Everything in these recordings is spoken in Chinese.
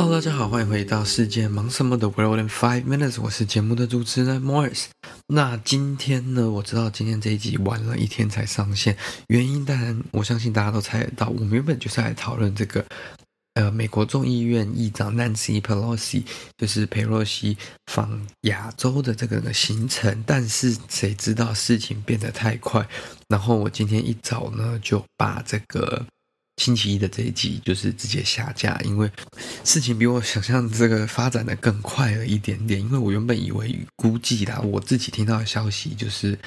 Hello，大家好，欢迎回到世界忙什么的 World in Five Minutes，我是节目的主持人 Morris。那今天呢，我知道今天这一集晚了一天才上线，原因当然我相信大家都猜得到，我们原本就是来讨论这个。呃，美国众议院议长 Nancy Pelosi 就是佩洛西访亚洲的这个的行程，但是谁知道事情变得太快，然后我今天一早呢就把这个星期一的这一集就是直接下架，因为事情比我想象这个发展的更快了一点点，因为我原本以为估计啦，我自己听到的消息就是。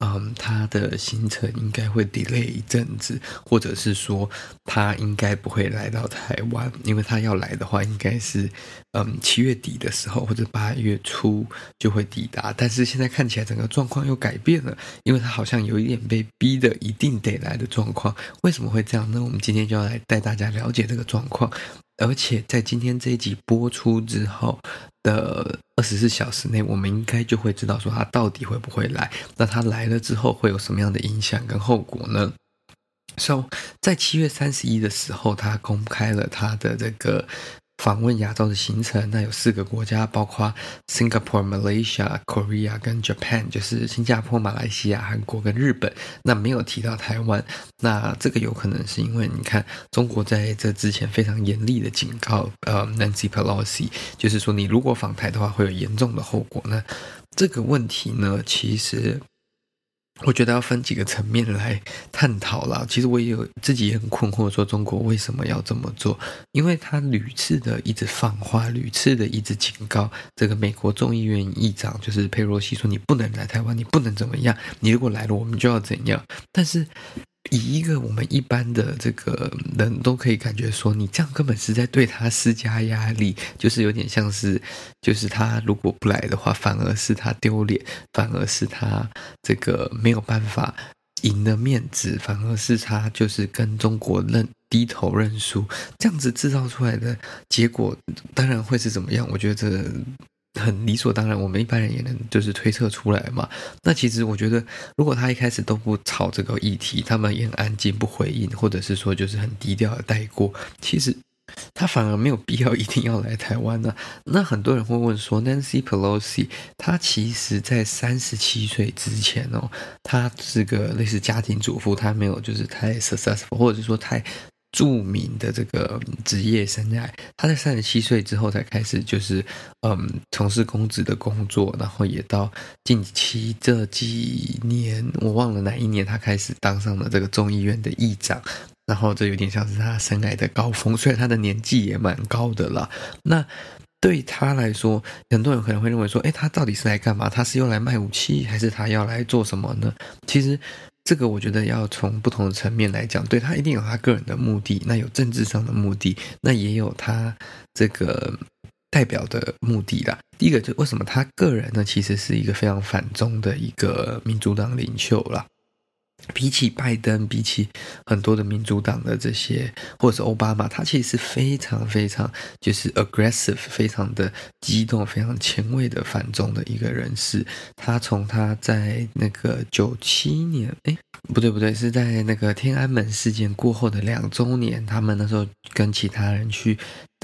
嗯，他的行程应该会 delay 一阵子，或者是说他应该不会来到台湾，因为他要来的话，应该是嗯七月底的时候或者八月初就会抵达。但是现在看起来整个状况又改变了，因为他好像有一点被逼的一定得来的状况。为什么会这样呢？我们今天就要来带大家了解这个状况。而且在今天这一集播出之后的二十四小时内，我们应该就会知道说他到底会不会来。那他来了之后会有什么样的影响跟后果呢？So，在七月三十一的时候，他公开了他的这个。访问亚洲的行程，那有四个国家，包括 Singapore、Malaysia、Korea 跟 Japan，就是新加坡、马来西亚、韩国跟日本。那没有提到台湾，那这个有可能是因为你看，中国在这之前非常严厉的警告，呃，Nancy Pelosi，就是说你如果访台的话，会有严重的后果。那这个问题呢，其实。我觉得要分几个层面来探讨啦。其实我也有自己也很困惑，说中国为什么要这么做？因为他屡次的一直放话，屡次的一直警告这个美国众议院议长，就是佩洛西说：“你不能来台湾，你不能怎么样，你如果来了，我们就要怎样。”但是。以一个我们一般的这个人都可以感觉说，你这样根本是在对他施加压力，就是有点像是，就是他如果不来的话，反而是他丢脸，反而是他这个没有办法赢的面子，反而是他就是跟中国认低头认输，这样子制造出来的结果，当然会是怎么样？我觉得。很理所当然，我们一般人也能就是推测出来嘛。那其实我觉得，如果他一开始都不炒这个议题，他们也很安静不回应，或者是说就是很低调的带过，其实他反而没有必要 一定要来台湾呢。那很多人会问说，Nancy Pelosi，他其实在三十七岁之前哦，他是个类似家庭主妇，他没有就是太 successful，或者是说太。著名的这个职业生涯，他在三十七岁之后才开始，就是嗯，从事公职的工作，然后也到近期这几年，我忘了哪一年，他开始当上了这个众议院的议长，然后这有点像是他生涯的高峰，虽然他的年纪也蛮高的了。那对他来说，很多人可能会认为说，诶，他到底是来干嘛？他是用来卖武器，还是他要来做什么呢？其实。这个我觉得要从不同的层面来讲，对，他一定有他个人的目的，那有政治上的目的，那也有他这个代表的目的啦。第一个就为什么他个人呢，其实是一个非常反中的一个民主党领袖啦。比起拜登，比起很多的民主党的这些，或者是奥巴马，他其实是非常非常就是 aggressive，非常的激动，非常前卫的反中的一个人士。他从他在那个九七年，哎，不对不对，是在那个天安门事件过后的两周年，他们那时候跟其他人去。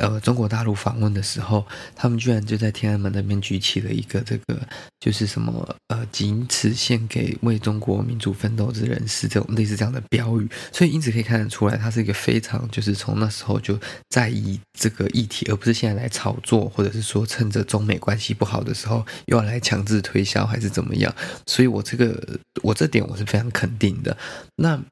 呃，中国大陆访问的时候，他们居然就在天安门那边举起了一个这个，就是什么呃，仅此献给为中国民主奋斗之人士这种类似这样的标语。所以因此可以看得出来，他是一个非常就是从那时候就在意这个议题，而不是现在来炒作，或者是说趁着中美关系不好的时候又要来强制推销还是怎么样。所以我这个我这点我是非常肯定的。那。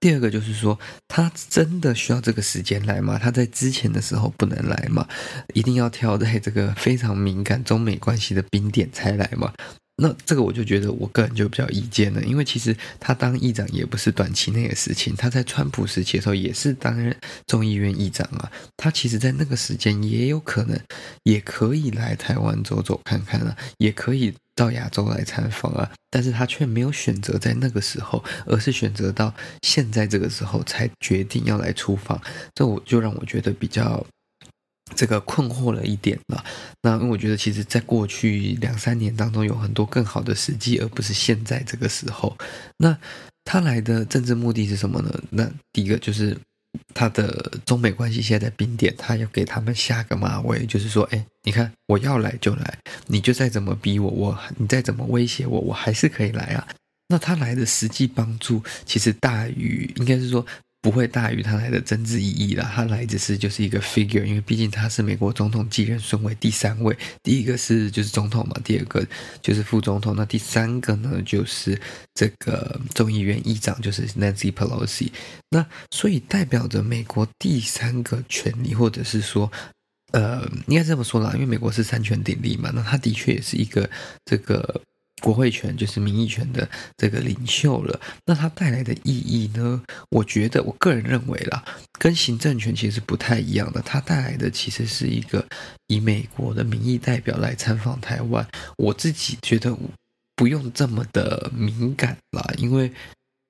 第二个就是说，他真的需要这个时间来吗？他在之前的时候不能来吗？一定要挑在这个非常敏感中美关系的冰点才来吗？那这个我就觉得我个人就比较意见了，因为其实他当议长也不是短期内的事情，他在川普时期的时候也是担任众议院议长啊，他其实在那个时间也有可能也可以来台湾走走看看啊，也可以到亚洲来参访啊，但是他却没有选择在那个时候，而是选择到现在这个时候才决定要来出访，这我就让我觉得比较。这个困惑了一点了，那我觉得其实，在过去两三年当中，有很多更好的时机，而不是现在这个时候。那他来的政治目的是什么呢？那第一个就是他的中美关系现在在冰点，他要给他们下个马威，就是说，哎，你看我要来就来，你就再怎么逼我，我你再怎么威胁我，我还是可以来啊。那他来的实际帮助，其实大于，应该是说。不会大于他来的政治意义了。他来只是就是一个 figure，因为毕竟他是美国总统继任顺位第三位，第一个是就是总统嘛，第二个就是副总统，那第三个呢就是这个众议院议长，就是 Nancy Pelosi。那所以代表着美国第三个权力，或者是说，呃，应该这么说啦，因为美国是三权鼎立嘛，那他的确也是一个这个。国会权就是民意权的这个领袖了，那它带来的意义呢？我觉得，我个人认为啦，跟行政权其实不太一样的。它带来的其实是一个以美国的民意代表来参访台湾。我自己觉得不用这么的敏感啦，因为。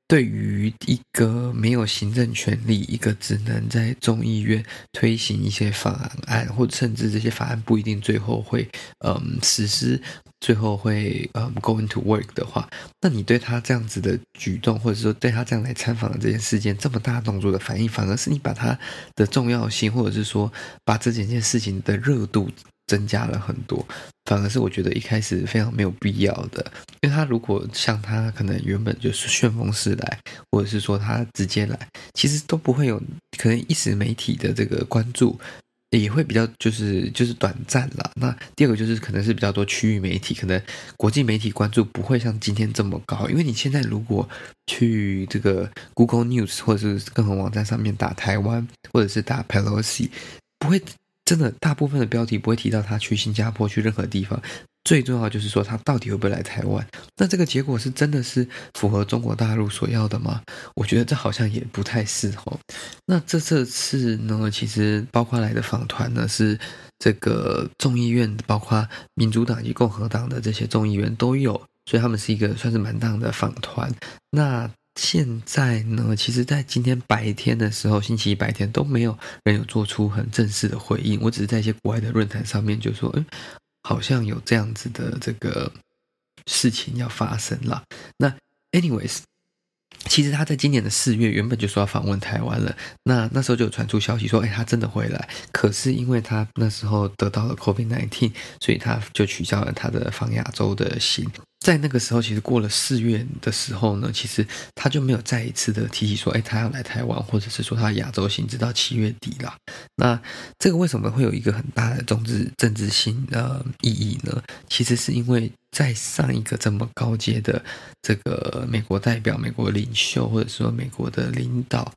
对于一个没有行政权力，一个只能在众议院推行一些法案，或甚至这些法案不一定最后会嗯实施，最后会嗯 go into work 的话，那你对他这样子的举动，或者说对他这样来参访的这件事件这么大动作的反应，反而是你把他的重要性，或者是说把这几件事情的热度。增加了很多，反而是我觉得一开始非常没有必要的，因为他如果像他可能原本就是旋风式来，或者是说他直接来，其实都不会有可能一时媒体的这个关注也会比较就是就是短暂啦。那第二个就是可能是比较多区域媒体，可能国际媒体关注不会像今天这么高，因为你现在如果去这个 Google News 或者是各种网站上面打台湾或者是打 Pelosi，不会。真的，大部分的标题不会提到他去新加坡，去任何地方。最重要就是说，他到底会不会来台湾？那这个结果是真的是符合中国大陆所要的吗？我觉得这好像也不太适合。那这这次呢，其实包括来的访团呢，是这个众议院，包括民主党以及共和党的这些众议员都有，所以他们是一个算是蛮大的访团。那现在呢，其实，在今天白天的时候，星期一白天都没有人有做出很正式的回应。我只是在一些国外的论坛上面就说，嗯，好像有这样子的这个事情要发生了。那，anyways。其实他在今年的四月原本就说要访问台湾了，那那时候就有传出消息说，哎，他真的回来。可是因为他那时候得到了 COVID-19，所以他就取消了他的访亚洲的行。在那个时候，其实过了四月的时候呢，其实他就没有再一次的提起说，哎，他要来台湾，或者是说他亚洲行，直到七月底了。那这个为什么会有一个很大的政治政治性的意义呢？其实是因为。在上一个这么高阶的这个美国代表、美国领袖，或者说美国的领导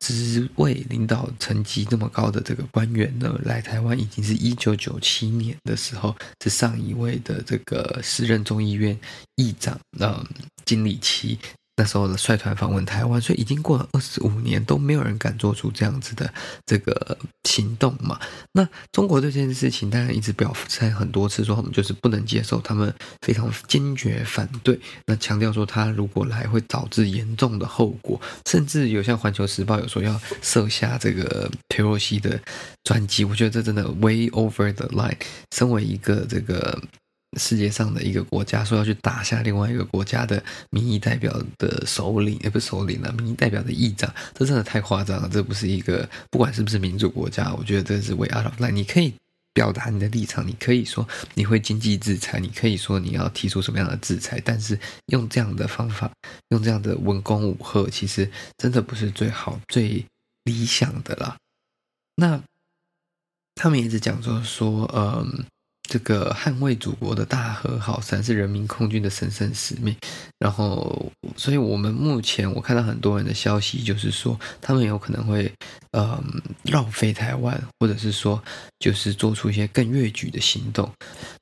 职位、领导层级这么高的这个官员呢，来台湾已经是一九九七年的时候，是上一位的这个时任众议院议长，嗯，金里奇。那时候的率团访问台湾，所以已经过了二十五年，都没有人敢做出这样子的这个行动嘛。那中国对这件事情当然一直表态很多次，说他们就是不能接受，他们非常坚决反对。那强调说他如果来会导致严重的后果，甚至有像《环球时报》有说要设下这个裴洛西的专机。我觉得这真的 way over the line。身为一个这个。世界上的一个国家说要去打下另外一个国家的民意代表的首领，也不是首领了，民意代表的议长，这真的太夸张了。这不是一个，不管是不是民主国家，我觉得这是 way out of line。你可以表达你的立场，你可以说你会经济制裁，你可以说你要提出什么样的制裁，但是用这样的方法，用这样的文攻武吓，其实真的不是最好、最理想的啦。那他们一直讲说说，嗯。这个捍卫祖国的大和好山是人民空军的神圣使命，然后，所以我们目前我看到很多人的消息，就是说他们有可能会，呃，绕飞台湾，或者是说，就是做出一些更越矩的行动。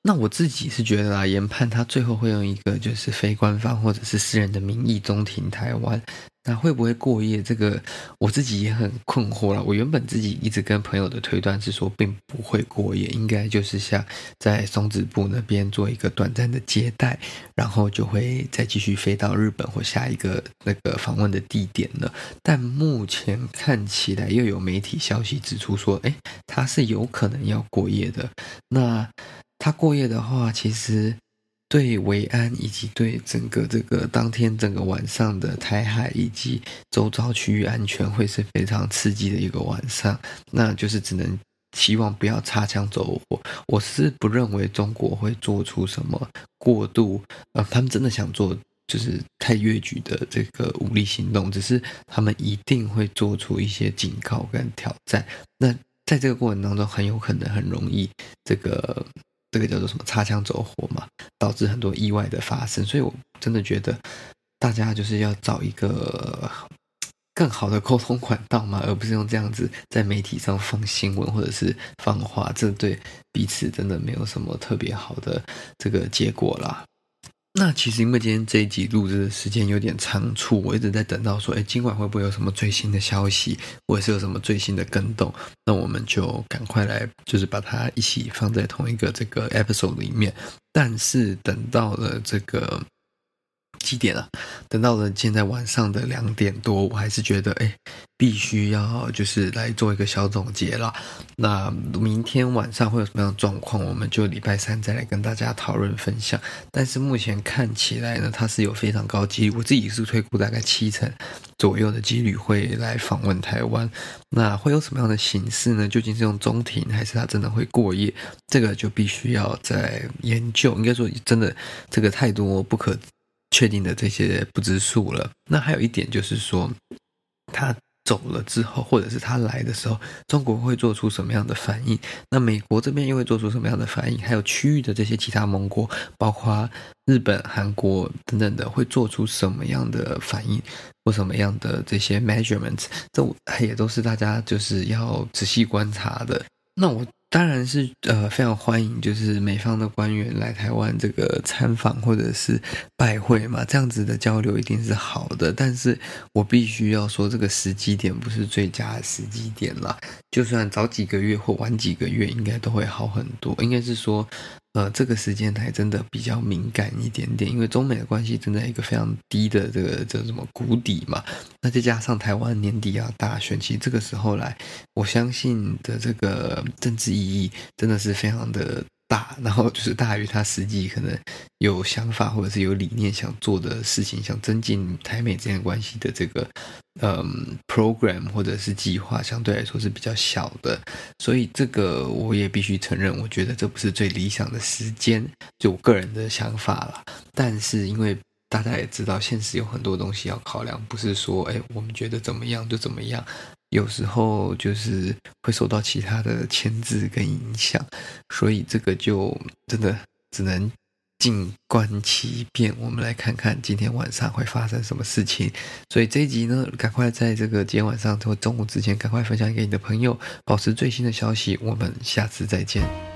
那我自己是觉得啊，研判他最后会用一个就是非官方或者是私人的名义中停台湾。那会不会过夜？这个我自己也很困惑了。我原本自己一直跟朋友的推断是说，并不会过夜，应该就是像在松子部那边做一个短暂的接待，然后就会再继续飞到日本或下一个那个访问的地点了。但目前看起来又有媒体消息指出说，诶，他是有可能要过夜的。那他过夜的话，其实。对维安以及对整个这个当天整个晚上的台海以及周遭区域安全会是非常刺激的一个晚上，那就是只能希望不要擦枪走火。我是不认为中国会做出什么过度，呃，他们真的想做就是太越矩的这个武力行动，只是他们一定会做出一些警告跟挑战。那在这个过程当中，很有可能很容易这个。这个叫做什么擦枪走火嘛，导致很多意外的发生。所以我真的觉得大家就是要找一个更好的沟通管道嘛，而不是用这样子在媒体上放新闻或者是放话，这对彼此真的没有什么特别好的这个结果啦。那其实因为今天这一集录制的时间有点仓促，我一直在等到说，哎，今晚会不会有什么最新的消息，或者是有什么最新的更动？那我们就赶快来，就是把它一起放在同一个这个 episode 里面。但是等到了这个。几点了？等到了现在晚上的两点多，我还是觉得哎，必须要就是来做一个小总结了。那明天晚上会有什么样的状况？我们就礼拜三再来跟大家讨论分享。但是目前看起来呢，它是有非常高几率，我自己是推估大概七成左右的几率会来访问台湾。那会有什么样的形式呢？究竟是用中庭，还是它真的会过夜？这个就必须要再研究。应该说，真的这个太多不可。确定的这些不知数了。那还有一点就是说，他走了之后，或者是他来的时候，中国会做出什么样的反应？那美国这边又会做出什么样的反应？还有区域的这些其他盟国，包括日本、韩国等等的，会做出什么样的反应或什么样的这些 measurements？这也都是大家就是要仔细观察的。那我。当然是呃非常欢迎，就是美方的官员来台湾这个参访或者是拜会嘛，这样子的交流一定是好的。但是我必须要说，这个时机点不是最佳的时机点啦。就算早几个月或晚几个月，应该都会好很多。应该是说。呃，这个时间还真的比较敏感一点点，因为中美的关系正在一个非常低的这个这什么谷底嘛。那再加上台湾年底要大选，其实这个时候来，我相信的这个政治意义真的是非常的。大，然后就是大于他实际可能有想法或者是有理念想做的事情，想增进台美之间关系的这个嗯 program 或者是计划，相对来说是比较小的，所以这个我也必须承认，我觉得这不是最理想的时间，就我个人的想法啦。但是因为大家也知道，现实有很多东西要考量，不是说哎我们觉得怎么样就怎么样。有时候就是会受到其他的牵制跟影响，所以这个就真的只能静观其变。我们来看看今天晚上会发生什么事情。所以这一集呢，赶快在这个今天晚上或中午之前，赶快分享给你的朋友，保持最新的消息。我们下次再见。